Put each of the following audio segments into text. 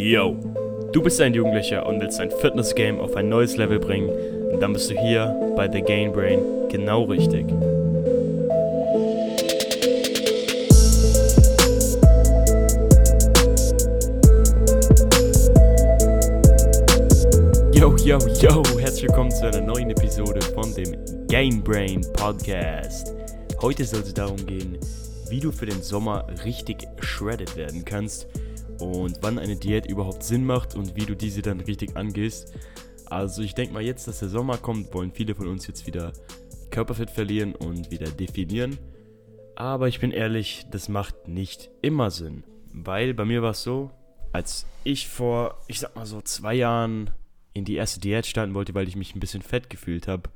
Yo, du bist ein Jugendlicher und willst dein Fitness-Game auf ein neues Level bringen, dann bist du hier bei The Gain Brain genau richtig. Yo, yo, yo, herzlich willkommen zu einer neuen Episode von dem Game Brain Podcast. Heute soll es darum gehen, wie du für den Sommer richtig shredded werden kannst und wann eine Diät überhaupt Sinn macht und wie du diese dann richtig angehst. Also ich denke mal jetzt, dass der Sommer kommt, wollen viele von uns jetzt wieder Körperfett verlieren und wieder definieren. Aber ich bin ehrlich, das macht nicht immer Sinn. Weil bei mir war es so, als ich vor, ich sag mal so zwei Jahren in die erste Diät starten wollte, weil ich mich ein bisschen fett gefühlt habe,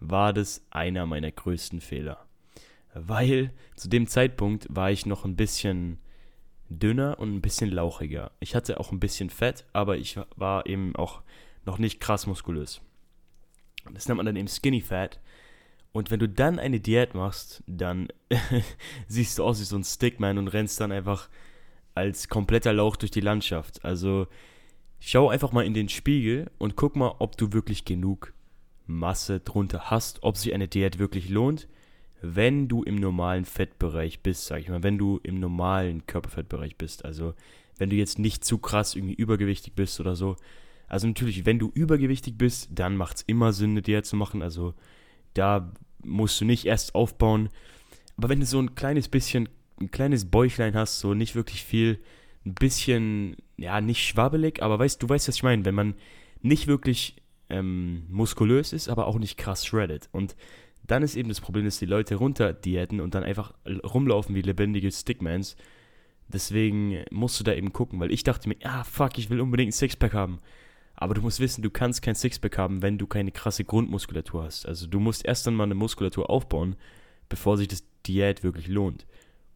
war das einer meiner größten Fehler. Weil zu dem Zeitpunkt war ich noch ein bisschen dünner und ein bisschen lauchiger. Ich hatte auch ein bisschen Fett, aber ich war eben auch noch nicht krass muskulös. Das nennt man dann eben Skinny Fat. Und wenn du dann eine Diät machst, dann siehst du aus wie so ein Stickman und rennst dann einfach als kompletter Lauch durch die Landschaft. Also schau einfach mal in den Spiegel und guck mal, ob du wirklich genug Masse drunter hast, ob sich eine Diät wirklich lohnt wenn du im normalen Fettbereich bist, sag ich mal, wenn du im normalen Körperfettbereich bist, also wenn du jetzt nicht zu krass irgendwie übergewichtig bist oder so. Also natürlich, wenn du übergewichtig bist, dann macht es immer Sinn, eine Diät zu machen. Also da musst du nicht erst aufbauen. Aber wenn du so ein kleines bisschen, ein kleines Bäuchlein hast, so nicht wirklich viel, ein bisschen, ja, nicht schwabbelig, aber weißt du, weißt, was ich meine, wenn man nicht wirklich ähm, muskulös ist, aber auch nicht krass shredded. Und dann ist eben das Problem, dass die Leute runter diäten und dann einfach rumlaufen wie lebendige Stickmans. Deswegen musst du da eben gucken, weil ich dachte mir, ah fuck, ich will unbedingt ein Sixpack haben. Aber du musst wissen, du kannst kein Sixpack haben, wenn du keine krasse Grundmuskulatur hast. Also du musst erst dann mal eine Muskulatur aufbauen, bevor sich das Diät wirklich lohnt.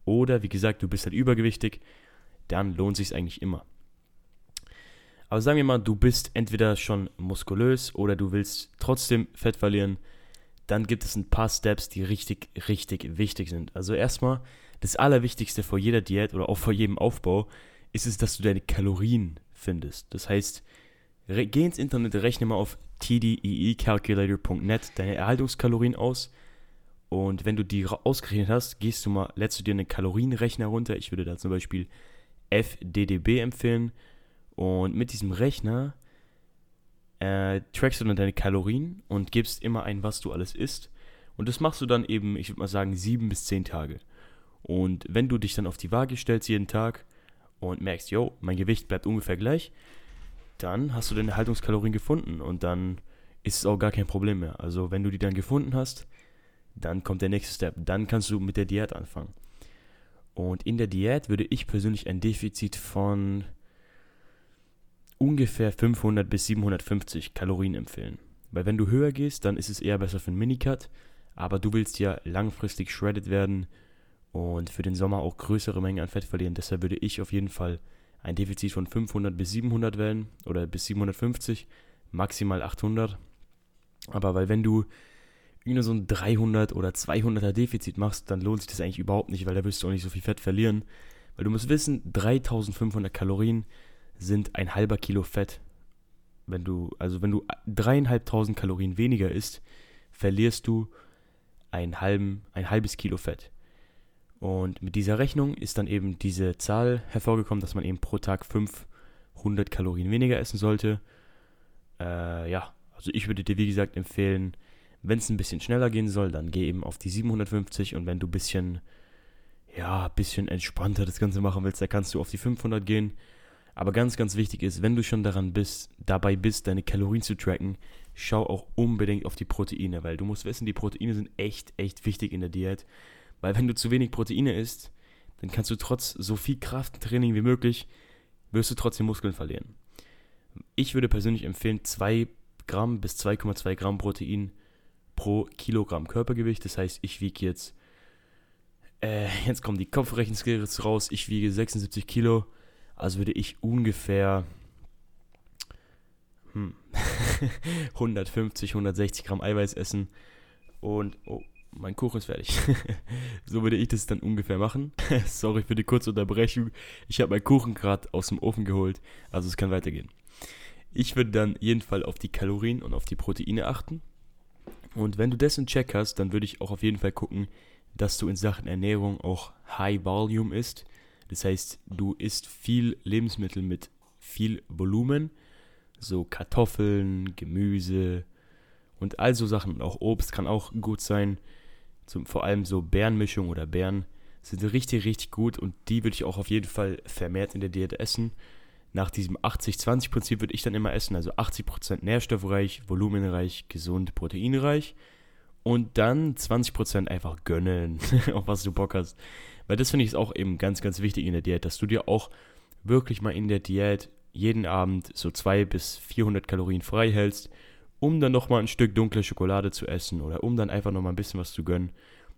Oder wie gesagt, du bist halt übergewichtig, dann lohnt sich eigentlich immer. Aber sagen wir mal, du bist entweder schon muskulös oder du willst trotzdem Fett verlieren dann gibt es ein paar Steps, die richtig, richtig wichtig sind. Also erstmal, das Allerwichtigste vor jeder Diät oder auch vor jedem Aufbau ist es, dass du deine Kalorien findest. Das heißt, geh ins Internet, rechne mal auf tdeecalculator.net deine Erhaltungskalorien aus. Und wenn du die ausgerechnet hast, gehst du mal, lädst du dir einen Kalorienrechner runter. Ich würde da zum Beispiel FDDB empfehlen. Und mit diesem Rechner äh, trackst du dann deine Kalorien und gibst immer ein, was du alles isst. Und das machst du dann eben, ich würde mal sagen, sieben bis zehn Tage. Und wenn du dich dann auf die Waage stellst jeden Tag und merkst, yo, mein Gewicht bleibt ungefähr gleich, dann hast du deine Haltungskalorien gefunden und dann ist es auch gar kein Problem mehr. Also wenn du die dann gefunden hast, dann kommt der nächste Step. Dann kannst du mit der Diät anfangen. Und in der Diät würde ich persönlich ein Defizit von ungefähr 500 bis 750 Kalorien empfehlen. Weil wenn du höher gehst, dann ist es eher besser für einen Minicut, aber du willst ja langfristig shredded werden und für den Sommer auch größere Mengen an Fett verlieren. Deshalb würde ich auf jeden Fall ein Defizit von 500 bis 700 wählen oder bis 750, maximal 800. Aber weil wenn du irgendwie so ein 300 oder 200er Defizit machst, dann lohnt sich das eigentlich überhaupt nicht, weil da wirst du auch nicht so viel Fett verlieren. Weil du musst wissen, 3500 Kalorien sind ein halber Kilo Fett. Wenn du, also wenn du dreieinhalbtausend Kalorien weniger isst, verlierst du ein, halben, ein halbes Kilo Fett. Und mit dieser Rechnung ist dann eben diese Zahl hervorgekommen, dass man eben pro Tag 500 Kalorien weniger essen sollte. Äh, ja, also ich würde dir wie gesagt empfehlen, wenn es ein bisschen schneller gehen soll, dann geh eben auf die 750 und wenn du ein bisschen, ja, bisschen entspannter das Ganze machen willst, dann kannst du auf die 500 gehen. Aber ganz, ganz wichtig ist, wenn du schon daran bist, dabei bist, deine Kalorien zu tracken, schau auch unbedingt auf die Proteine, weil du musst wissen, die Proteine sind echt, echt wichtig in der Diät. Weil wenn du zu wenig Proteine isst, dann kannst du trotz so viel Krafttraining wie möglich, wirst du trotzdem Muskeln verlieren. Ich würde persönlich empfehlen, 2 Gramm bis 2,2 Gramm Protein pro Kilogramm Körpergewicht. Das heißt, ich wiege jetzt, äh, jetzt kommen die Kopfrechenskills raus, ich wiege 76 Kilo also würde ich ungefähr hm, 150, 160 Gramm Eiweiß essen und oh, mein Kuchen ist fertig. so würde ich das dann ungefähr machen. Sorry für die kurze Unterbrechung. Ich habe meinen Kuchen gerade aus dem Ofen geholt, also es kann weitergehen. Ich würde dann jedenfalls auf die Kalorien und auf die Proteine achten. Und wenn du das in Check hast, dann würde ich auch auf jeden Fall gucken, dass du in Sachen Ernährung auch High Volume isst. Das heißt, du isst viel Lebensmittel mit viel Volumen, so Kartoffeln, Gemüse und all so Sachen. Auch Obst kann auch gut sein. Zum, vor allem so Bärenmischung oder Beeren sind richtig, richtig gut und die würde ich auch auf jeden Fall vermehrt in der Diät essen. Nach diesem 80-20-Prinzip würde ich dann immer essen, also 80% nährstoffreich, volumenreich, gesund, proteinreich und dann 20% einfach gönnen, auf was du Bock hast. Weil das finde ich auch eben ganz, ganz wichtig in der Diät, dass du dir auch wirklich mal in der Diät jeden Abend so 200 bis 400 Kalorien frei hältst, um dann nochmal ein Stück dunkle Schokolade zu essen oder um dann einfach nochmal ein bisschen was zu gönnen.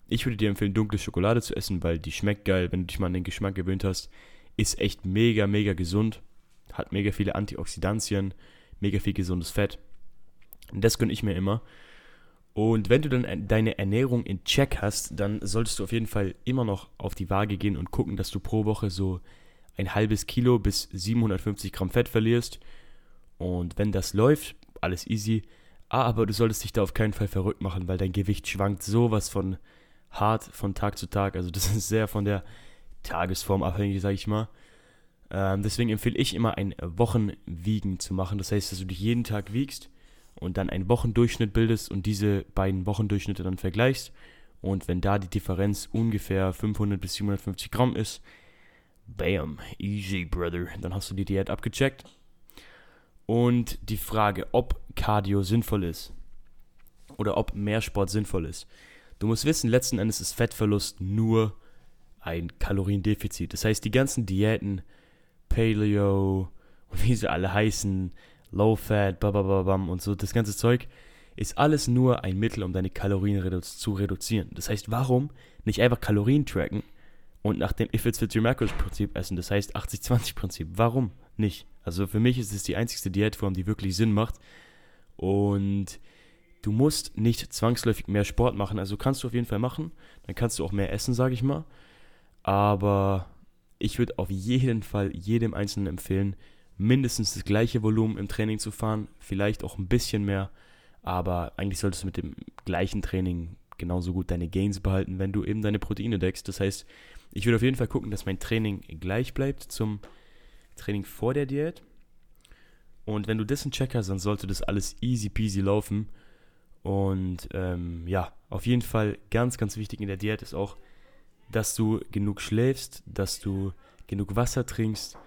Ich würde dir empfehlen, dunkle Schokolade zu essen, weil die schmeckt geil, wenn du dich mal an den Geschmack gewöhnt hast. Ist echt mega, mega gesund. Hat mega viele Antioxidantien, mega viel gesundes Fett. Und das gönne ich mir immer. Und wenn du dann deine Ernährung in Check hast, dann solltest du auf jeden Fall immer noch auf die Waage gehen und gucken, dass du pro Woche so ein halbes Kilo bis 750 Gramm Fett verlierst. Und wenn das läuft, alles easy. Aber du solltest dich da auf keinen Fall verrückt machen, weil dein Gewicht schwankt sowas von hart von Tag zu Tag. Also das ist sehr von der Tagesform abhängig, sag ich mal. Ähm, deswegen empfehle ich immer ein Wochenwiegen zu machen. Das heißt, dass du dich jeden Tag wiegst und dann einen Wochendurchschnitt bildest und diese beiden Wochendurchschnitte dann vergleichst. Und wenn da die Differenz ungefähr 500 bis 750 Gramm ist, bam, easy, brother. Dann hast du die Diät abgecheckt. Und die Frage, ob Cardio sinnvoll ist oder ob mehr Sport sinnvoll ist. Du musst wissen, letzten Endes ist Fettverlust nur ein Kaloriendefizit. Das heißt, die ganzen Diäten, Paleo und wie sie alle heißen, Low Fat, babababam und so, das ganze Zeug ist alles nur ein Mittel, um deine Kalorien redu zu reduzieren. Das heißt, warum nicht einfach Kalorien tracken und nach dem If It's Fit Your Macros Prinzip essen? Das heißt 80-20 Prinzip. Warum nicht? Also für mich ist es die einzigste Diätform, die wirklich Sinn macht. Und du musst nicht zwangsläufig mehr Sport machen. Also kannst du auf jeden Fall machen. Dann kannst du auch mehr essen, sage ich mal. Aber ich würde auf jeden Fall jedem Einzelnen empfehlen, mindestens das gleiche Volumen im Training zu fahren, vielleicht auch ein bisschen mehr, aber eigentlich solltest du mit dem gleichen Training genauso gut deine Gains behalten, wenn du eben deine Proteine deckst. Das heißt, ich würde auf jeden Fall gucken, dass mein Training gleich bleibt zum Training vor der Diät. Und wenn du das in Check hast, dann sollte das alles easy peasy laufen. Und ähm, ja, auf jeden Fall ganz, ganz wichtig in der Diät ist auch, dass du genug schläfst, dass du genug Wasser trinkst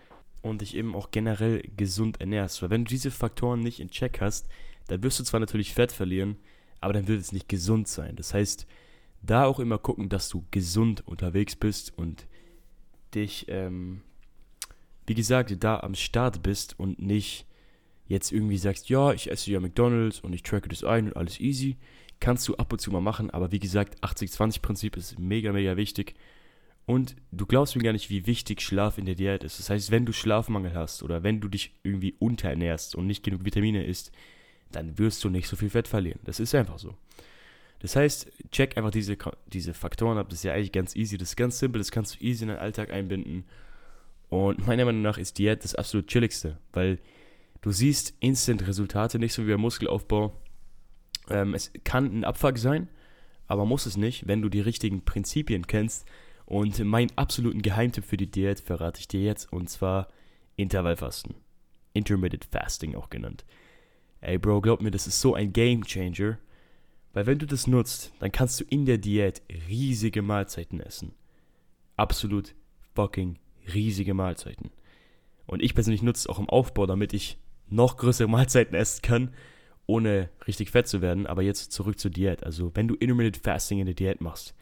und dich eben auch generell gesund ernährst. Weil wenn du diese Faktoren nicht in Check hast, dann wirst du zwar natürlich Fett verlieren, aber dann wird es nicht gesund sein. Das heißt, da auch immer gucken, dass du gesund unterwegs bist und dich, ähm, wie gesagt, da am Start bist und nicht jetzt irgendwie sagst, ja, ich esse ja McDonalds und ich tracke das ein und alles easy. Kannst du ab und zu mal machen, aber wie gesagt, 80-20-Prinzip ist mega, mega wichtig. Und du glaubst mir gar nicht, wie wichtig Schlaf in der Diät ist. Das heißt, wenn du Schlafmangel hast oder wenn du dich irgendwie unterernährst und nicht genug Vitamine isst, dann wirst du nicht so viel Fett verlieren. Das ist einfach so. Das heißt, check einfach diese, diese Faktoren ab. Das ist ja eigentlich ganz easy. Das ist ganz simpel. Das kannst du easy in deinen Alltag einbinden. Und meiner Meinung nach ist Diät das absolut chilligste, weil du siehst instant Resultate, nicht so wie beim Muskelaufbau. Ähm, es kann ein Abfuck sein, aber muss es nicht, wenn du die richtigen Prinzipien kennst und meinen absoluten Geheimtipp für die Diät verrate ich dir jetzt und zwar Intervallfasten. Intermittent Fasting auch genannt. Ey Bro, glaub mir, das ist so ein Game Changer. Weil wenn du das nutzt, dann kannst du in der Diät riesige Mahlzeiten essen. Absolut fucking riesige Mahlzeiten. Und ich persönlich nutze es auch im Aufbau, damit ich noch größere Mahlzeiten essen kann, ohne richtig fett zu werden. Aber jetzt zurück zur Diät. Also wenn du Intermittent Fasting in der Diät machst,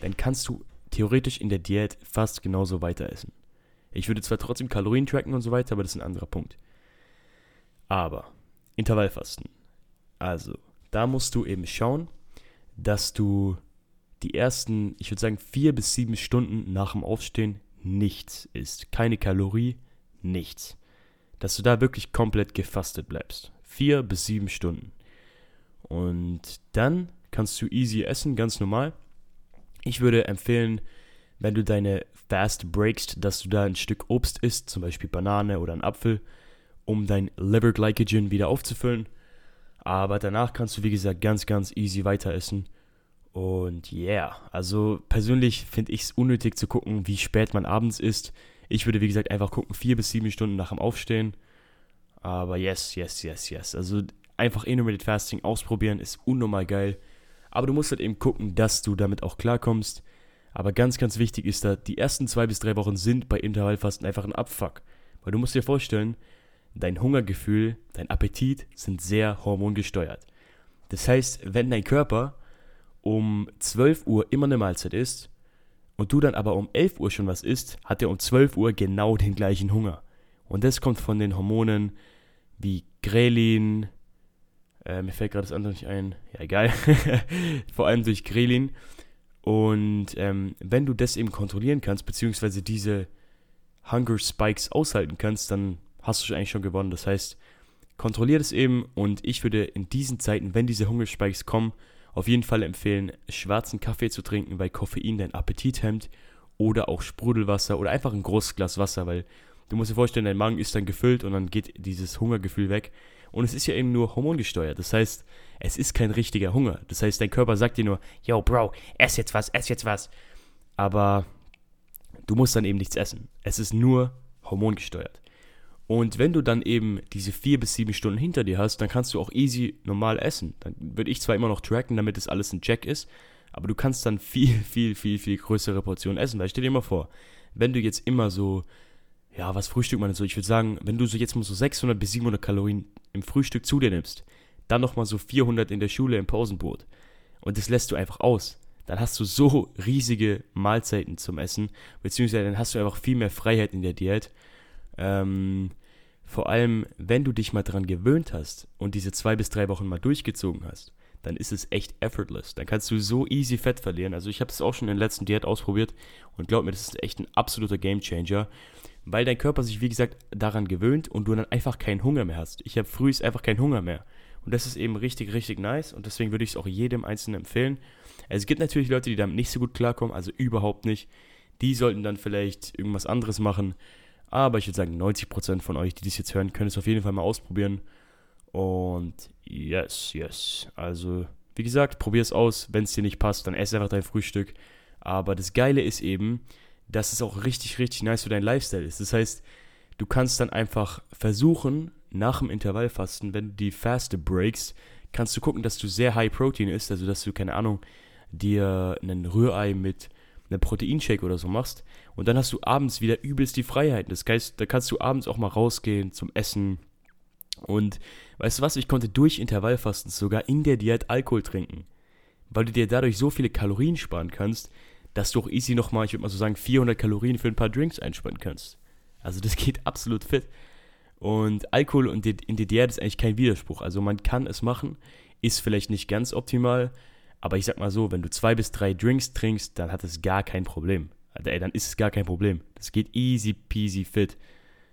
dann kannst du theoretisch in der Diät fast genauso weiter essen. Ich würde zwar trotzdem Kalorien tracken und so weiter, aber das ist ein anderer Punkt. Aber Intervallfasten. Also, da musst du eben schauen, dass du die ersten, ich würde sagen, vier bis sieben Stunden nach dem Aufstehen nichts isst. Keine Kalorie, nichts. Dass du da wirklich komplett gefastet bleibst. Vier bis sieben Stunden. Und dann kannst du easy essen, ganz normal. Ich würde empfehlen, wenn du deine Fast breakst, dass du da ein Stück Obst isst, zum Beispiel Banane oder einen Apfel, um dein Liver Glycogen wieder aufzufüllen. Aber danach kannst du, wie gesagt, ganz, ganz easy weiter essen. Und yeah, also persönlich finde ich es unnötig zu gucken, wie spät man abends isst. Ich würde, wie gesagt, einfach gucken, vier bis sieben Stunden nach dem Aufstehen. Aber yes, yes, yes, yes. Also einfach Intermittent Fasting ausprobieren ist unnormal geil. Aber du musst halt eben gucken, dass du damit auch klarkommst. Aber ganz, ganz wichtig ist da, die ersten zwei bis drei Wochen sind bei Intervallfasten einfach ein Abfuck. Weil du musst dir vorstellen, dein Hungergefühl, dein Appetit sind sehr hormongesteuert. Das heißt, wenn dein Körper um 12 Uhr immer eine Mahlzeit isst und du dann aber um 11 Uhr schon was isst, hat er um 12 Uhr genau den gleichen Hunger. Und das kommt von den Hormonen wie Grelin, äh, mir fällt gerade das andere nicht ein, ja egal, vor allem durch Grelin. Und ähm, wenn du das eben kontrollieren kannst, beziehungsweise diese Hunger Spikes aushalten kannst, dann hast du eigentlich schon gewonnen. Das heißt, kontrollier das eben und ich würde in diesen Zeiten, wenn diese Hunger Spikes kommen, auf jeden Fall empfehlen, schwarzen Kaffee zu trinken, weil Koffein deinen Appetit hemmt. Oder auch Sprudelwasser oder einfach ein großes Glas Wasser, weil du musst dir vorstellen, dein Magen ist dann gefüllt und dann geht dieses Hungergefühl weg. Und es ist ja eben nur hormongesteuert. Das heißt, es ist kein richtiger Hunger. Das heißt, dein Körper sagt dir nur, yo, Bro, ess jetzt was, ess jetzt was. Aber du musst dann eben nichts essen. Es ist nur hormongesteuert. Und wenn du dann eben diese vier bis sieben Stunden hinter dir hast, dann kannst du auch easy normal essen. Dann würde ich zwar immer noch tracken, damit das alles ein Check ist, aber du kannst dann viel, viel, viel, viel größere Portionen essen. Weil stell dir mal vor, wenn du jetzt immer so, ja, was frühstückt man denn so? Ich würde sagen, wenn du so jetzt mal so 600 bis 700 Kalorien im Frühstück zu dir nimmst, dann nochmal so 400 in der Schule im Pausenbrot und das lässt du einfach aus, dann hast du so riesige Mahlzeiten zum Essen, beziehungsweise dann hast du einfach viel mehr Freiheit in der Diät ähm, vor allem, wenn du dich mal dran gewöhnt hast und diese zwei bis drei Wochen mal durchgezogen hast, dann ist es echt effortless. Dann kannst du so easy Fett verlieren. Also ich habe es auch schon in der letzten Diät ausprobiert und glaub mir, das ist echt ein absoluter Gamechanger, weil dein Körper sich, wie gesagt, daran gewöhnt und du dann einfach keinen Hunger mehr hast. Ich habe frühst einfach keinen Hunger mehr. Und das ist eben richtig, richtig nice und deswegen würde ich es auch jedem Einzelnen empfehlen. Es gibt natürlich Leute, die damit nicht so gut klarkommen, also überhaupt nicht. Die sollten dann vielleicht irgendwas anderes machen. Aber ich würde sagen, 90% von euch, die das jetzt hören, können es auf jeden Fall mal ausprobieren. Und yes, yes. Also, wie gesagt, probier es aus. Wenn es dir nicht passt, dann ess einfach dein Frühstück. Aber das Geile ist eben, dass es auch richtig, richtig nice für deinen Lifestyle ist. Das heißt, du kannst dann einfach versuchen, nach dem Intervallfasten, wenn du die Faste breaks, kannst du gucken, dass du sehr High Protein isst. Also, dass du, keine Ahnung, dir einen Rührei mit einen Proteinshake oder so machst und dann hast du abends wieder übelst die Freiheiten. Das heißt, da kannst du abends auch mal rausgehen zum Essen. Und weißt du was, ich konnte durch Intervallfasten sogar in der Diät Alkohol trinken, weil du dir dadurch so viele Kalorien sparen kannst, dass du auch easy nochmal, ich würde mal so sagen, 400 Kalorien für ein paar Drinks einsparen kannst. Also das geht absolut fit. Und Alkohol und in Diät ist eigentlich kein Widerspruch. Also man kann es machen, ist vielleicht nicht ganz optimal, aber ich sag mal so, wenn du zwei bis drei Drinks trinkst, dann hat es gar kein Problem. Also, ey, dann ist es gar kein Problem. Das geht easy peasy fit.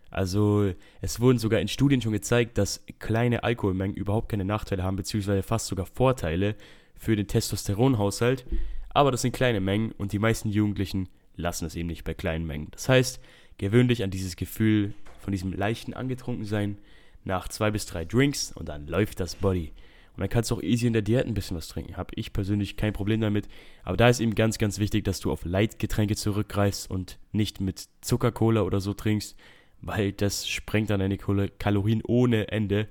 Also es wurden sogar in Studien schon gezeigt, dass kleine Alkoholmengen überhaupt keine Nachteile haben, beziehungsweise fast sogar Vorteile für den Testosteronhaushalt. Aber das sind kleine Mengen und die meisten Jugendlichen lassen es eben nicht bei kleinen Mengen. Das heißt, gewöhn dich an dieses Gefühl von diesem leichten Angetrunkensein nach zwei bis drei Drinks und dann läuft das Body. Und dann kannst du auch easy in der Diät ein bisschen was trinken. Habe ich persönlich kein Problem damit. Aber da ist eben ganz, ganz wichtig, dass du auf Leitgetränke zurückgreifst und nicht mit Zuckercola oder so trinkst, weil das sprengt dann deine Kalorien ohne Ende.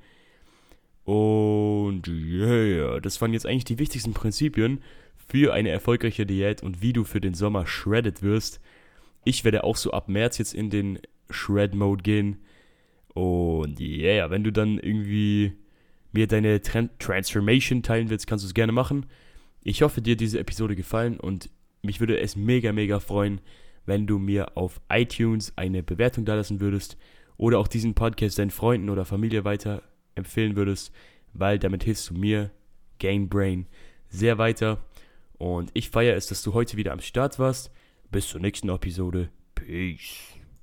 Und yeah, das waren jetzt eigentlich die wichtigsten Prinzipien für eine erfolgreiche Diät und wie du für den Sommer shredded wirst. Ich werde auch so ab März jetzt in den Shred-Mode gehen. Und yeah, wenn du dann irgendwie mir deine Trend Transformation teilen willst, kannst du es gerne machen. Ich hoffe, dir diese Episode gefallen und mich würde es mega, mega freuen, wenn du mir auf iTunes eine Bewertung da lassen würdest oder auch diesen Podcast deinen Freunden oder Familie weiter empfehlen würdest, weil damit hilfst du mir, Gain Brain, sehr weiter. Und ich feiere es, dass du heute wieder am Start warst. Bis zur nächsten Episode. Peace.